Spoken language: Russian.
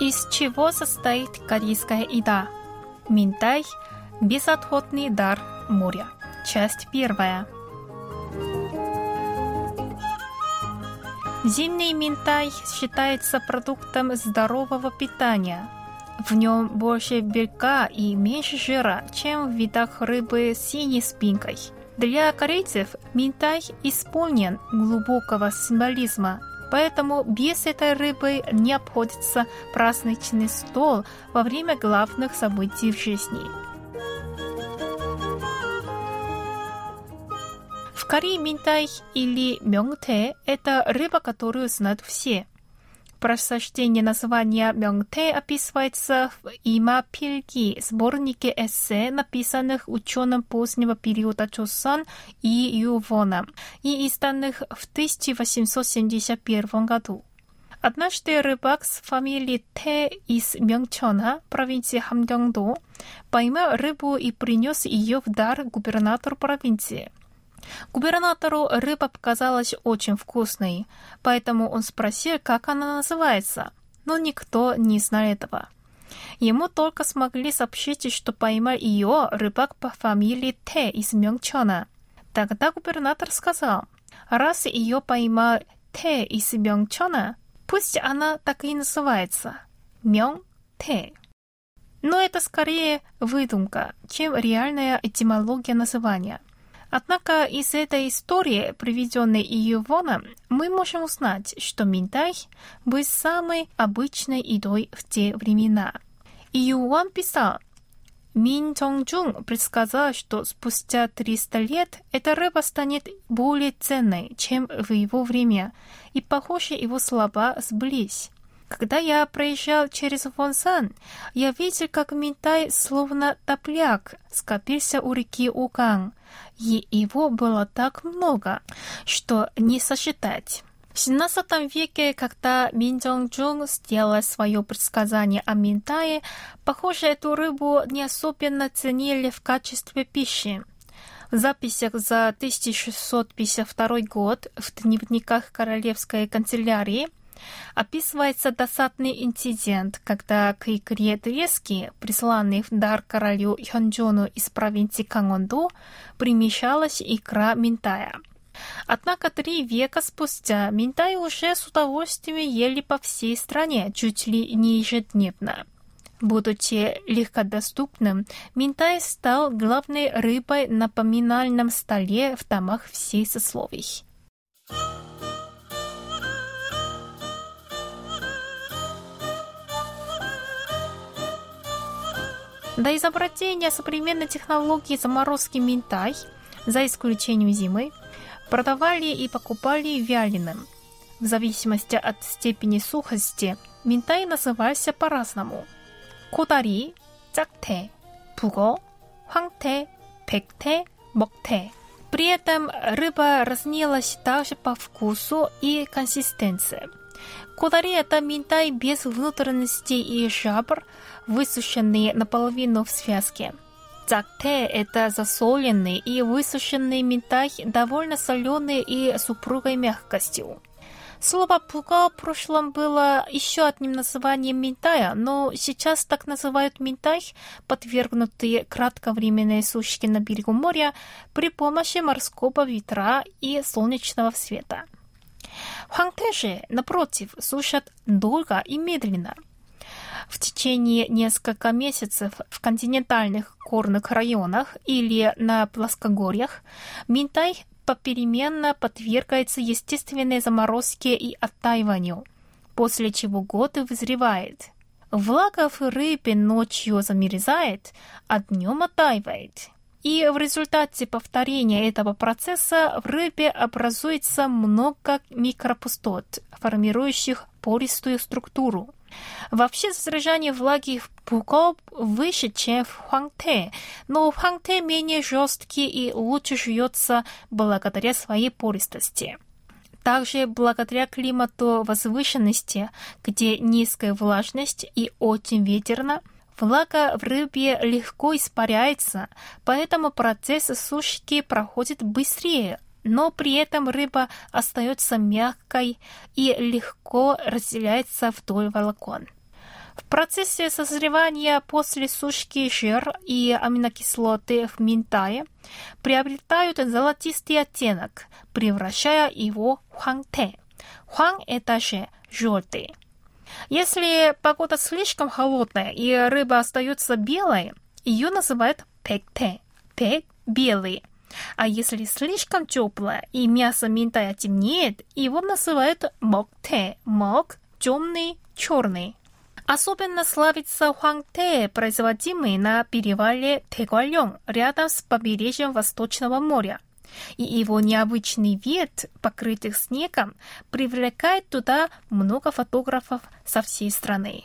Из чего состоит корейская еда? Минтай – безотходный дар моря. Часть первая. Зимний минтай считается продуктом здорового питания. В нем больше белка и меньше жира, чем в видах рыбы с синей спинкой. Для корейцев минтай исполнен глубокого символизма – Поэтому без этой рыбы не обходится праздничный стол во время главных событий в жизни. В Корее минтай или мёнгте – это рыба, которую знают все – Происхождение названия Мёнгте описывается в Има Пильги, сборнике эссе, написанных ученым позднего периода Чосон и Ювоном и изданных в 1871 году. Однажды рыбак с фамилией Те из Мёнгчона, провинции Хамгёнгдо, поймал рыбу и принес ее в дар губернатору провинции. Губернатору рыба показалась очень вкусной, поэтому он спросил, как она называется, но никто не знал этого. Ему только смогли сообщить, что поймал ее рыбак по фамилии Т из Мёнгчона. Тогда губернатор сказал, раз ее поймал Т из Мёнгчона, пусть она так и называется – Мёng-Т. Но это скорее выдумка, чем реальная этимология названия – Однако из этой истории, приведенной Иевоном, мы можем узнать, что минтай был самой обычной едой в те времена. Июан писал, Мин Чонgjун предсказал, что спустя 300 лет эта рыба станет более ценной, чем в его время, и, похоже, его слова сблизь. Когда я проезжал через Вонсан, я видел, как Минтай, словно топляк, скопился у реки Уган, и его было так много, что не сосчитать. В XVII веке, когда Мин Чжун сделал свое предсказание о Минтае, похоже, эту рыбу не особенно ценили в качестве пищи. В записях за 1652 год в дневниках Королевской канцелярии Описывается досадный инцидент, когда к икре трески, присланной в дар королю Хёнджону из провинции Кангондо, примещалась икра минтая. Однако три века спустя минтай уже с удовольствием ели по всей стране, чуть ли не ежедневно. Будучи легкодоступным, минтай стал главной рыбой на поминальном столе в домах всей сословий. До изобретения современной технологии заморозки минтай, за исключением зимы, продавали и покупали вяленым. В зависимости от степени сухости минтай назывался по-разному. Кудари, цакте, пуго, хангте, пекте, мокте. При этом рыба разнилась также по вкусу и консистенции. Кудари – это минтай без внутренностей и жабр, высушенные наполовину в связке. Цакте – это засоленный и высушенный минтай, довольно соленый и с упругой мягкостью. Слово «пуга» в прошлом было еще одним названием минтая, но сейчас так называют минтай, подвергнутые кратковременной сушке на берегу моря при помощи морского ветра и солнечного света. Хангте же, напротив, сушат долго и медленно – в течение нескольких месяцев в континентальных горных районах или на плоскогорьях Минтай попеременно подвергается естественной заморозке и оттаиванию, после чего год вызревает. Влага в рыбе ночью замерзает, а днем оттаивает. И в результате повторения этого процесса в рыбе образуется много микропустот, формирующих пористую структуру. Вообще содержание влаги в пуко выше, чем в хуангте, но хуангте менее жесткий и лучше жуется благодаря своей пористости. Также благодаря климату возвышенности, где низкая влажность и очень ветерно, влага в рыбе легко испаряется, поэтому процесс сушки проходит быстрее, но при этом рыба остается мягкой и легко разделяется вдоль волокон. В процессе созревания после сушки жир и аминокислоты в минтае приобретают золотистый оттенок, превращая его в хуангте. Хуан – это же желтый. Если погода слишком холодная и рыба остается белой, ее называют пекте. Пек – белый. А если слишком теплое и мясо минтая темнеет, его называют мокте. Мок – темный, черный. Особенно славится хуангте, производимый на перевале Тэгуальон, рядом с побережьем Восточного моря. И его необычный вид, покрытых снегом, привлекает туда много фотографов со всей страны.